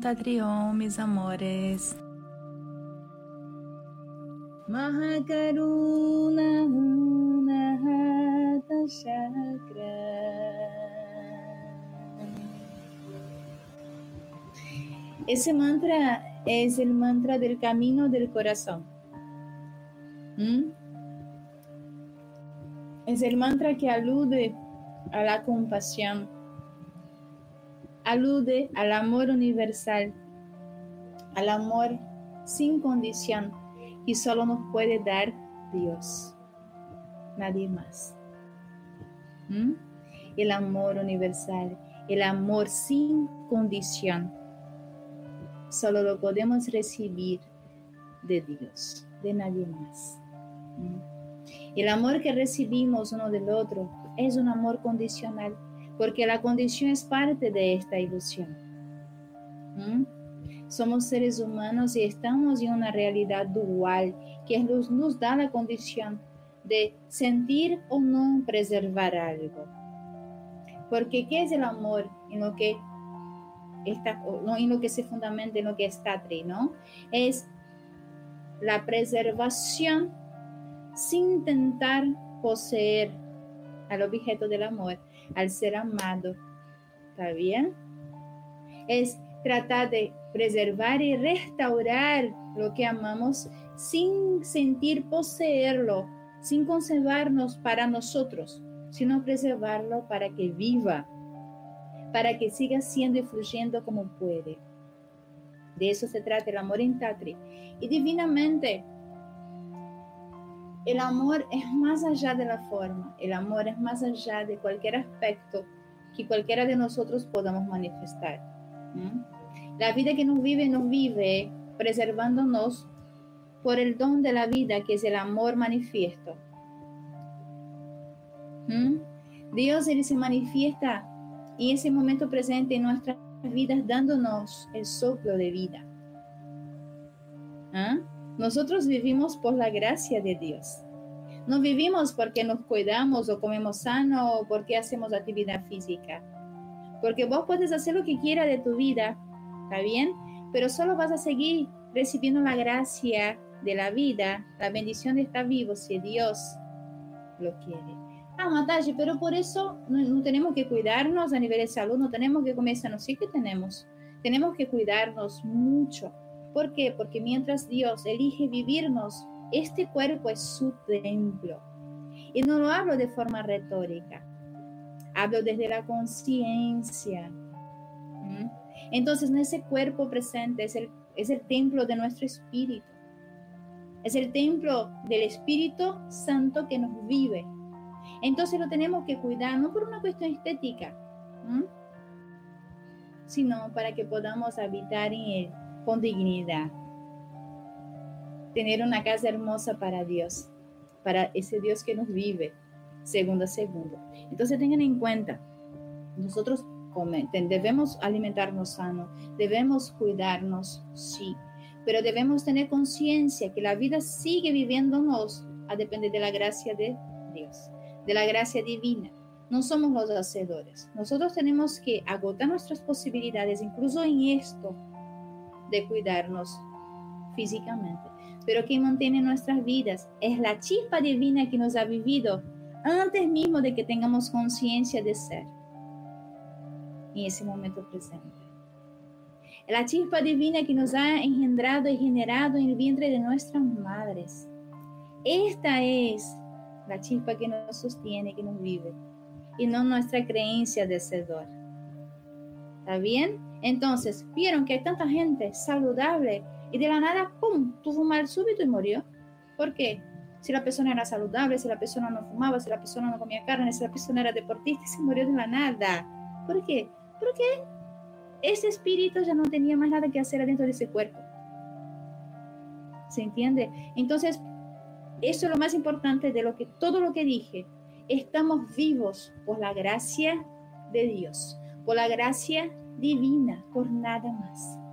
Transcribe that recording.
Tatrión, mis amores. Mahakaruna Nahata Chakra. Ese mantra es el mantra del camino del corazón. ¿Mm? Es el mantra que alude a la compasión, alude al amor universal, al amor sin condición y solo nos puede dar Dios, nadie más. ¿Mm? El amor universal, el amor sin condición, solo lo podemos recibir de Dios, de nadie más. ¿Mm? El amor que recibimos uno del otro es un amor condicional porque la condición es parte de esta ilusión. Somos seres humanos y estamos en una realidad dual que nos, da la condición de sentir o no preservar algo. Porque ¿qué es el amor en lo que está, en lo que se fundamenta, en lo que está tri. Es la preservación sin intentar poseer al objeto del amor, al ser amado. ¿Está bien? Es tratar de preservar y restaurar lo que amamos sin sentir poseerlo, sin conservarnos para nosotros, sino preservarlo para que viva, para que siga siendo y fluyendo como puede. De eso se trata el amor en Tatri. Y divinamente, el amor es más allá de la forma, el amor es más allá de cualquier aspecto que cualquiera de nosotros podamos manifestar. La vida que nos vive, nos vive preservándonos por el don de la vida que es el amor manifiesto. Dios se manifiesta en ese momento presente en nuestras vidas dándonos el soplo de vida. ¿Ah? Nosotros vivimos por la gracia de Dios. No vivimos porque nos cuidamos o comemos sano o porque hacemos actividad física. Porque vos puedes hacer lo que quieras de tu vida, ¿está bien? Pero solo vas a seguir recibiendo la gracia de la vida, la bendición de estar vivo si Dios lo quiere. Ah, Matashi, pero por eso no, tenemos que cuidarnos a nivel de salud, no tenemos que comer sano, sí que tenemos. Tenemos que cuidarnos mucho ¿Por qué? Porque mientras Dios elige vivirnos, este cuerpo es su templo. Y no lo hablo de forma retórica, hablo desde la conciencia. Entonces, en ese cuerpo presente es el, es el templo de nuestro espíritu. Es el templo del Espíritu Santo que nos vive. Entonces lo tenemos que cuidar, no por una cuestión estética, sino para que podamos habitar en él con dignidad. Tener una casa hermosa para Dios, para ese Dios que nos vive segundo a segundo. Entonces tengan en cuenta, nosotros debemos alimentarnos sano, debemos cuidarnos, sí, pero debemos tener conciencia que la vida sigue viviéndonos a depender de la gracia de Dios, de la gracia divina. No somos los hacedores. Nosotros tenemos que agotar nuestras posibilidades, incluso en esto, de cuidarnos físicamente, pero que mantiene nuestras vidas es la chispa divina que nos ha vivido antes mismo de que tengamos conciencia de ser en ese momento presente. La chispa divina que nos ha engendrado y generado en el vientre de nuestras madres. Esta es la chispa que nos sostiene, que nos vive, y no nuestra creencia de sedor. ¿Está bien? Entonces, vieron que hay tanta gente saludable y de la nada, ¡pum!, tuvo un mal súbito y murió. ¿Por qué? Si la persona era saludable, si la persona no fumaba, si la persona no comía carne, si la persona era deportista, se murió de la nada. ¿Por qué? Porque ese espíritu ya no tenía más nada que hacer adentro de ese cuerpo. ¿Se entiende? Entonces, eso es lo más importante de lo que todo lo que dije. Estamos vivos por la gracia de Dios por la gracia divina, por nada más.